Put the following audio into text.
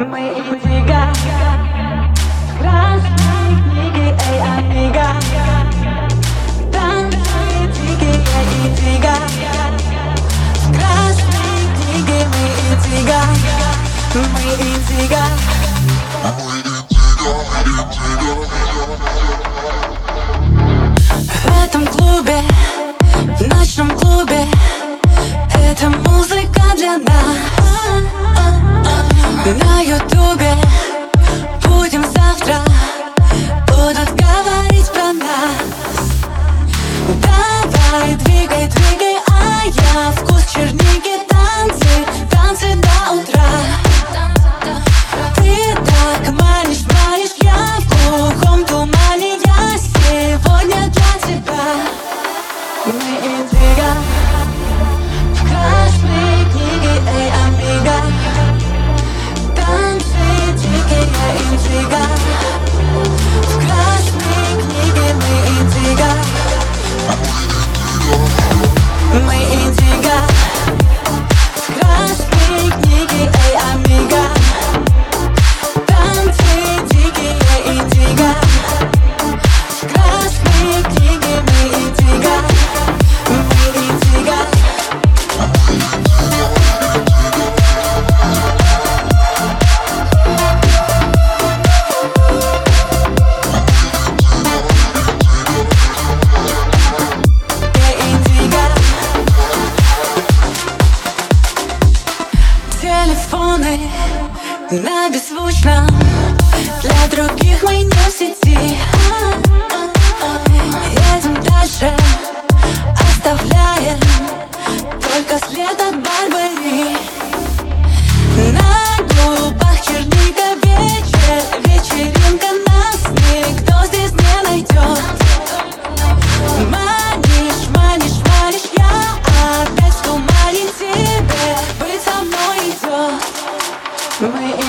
Мы индиго Красные книги, эй, амиго. Танцы дикие, Красные книги, мы индиго Мы индиго Мы индиго, индиго В этом клубе, в ночном клубе Это музыка для нас. Выбираю тебя телефоны на беззвучном Для других мы не в сети Somebody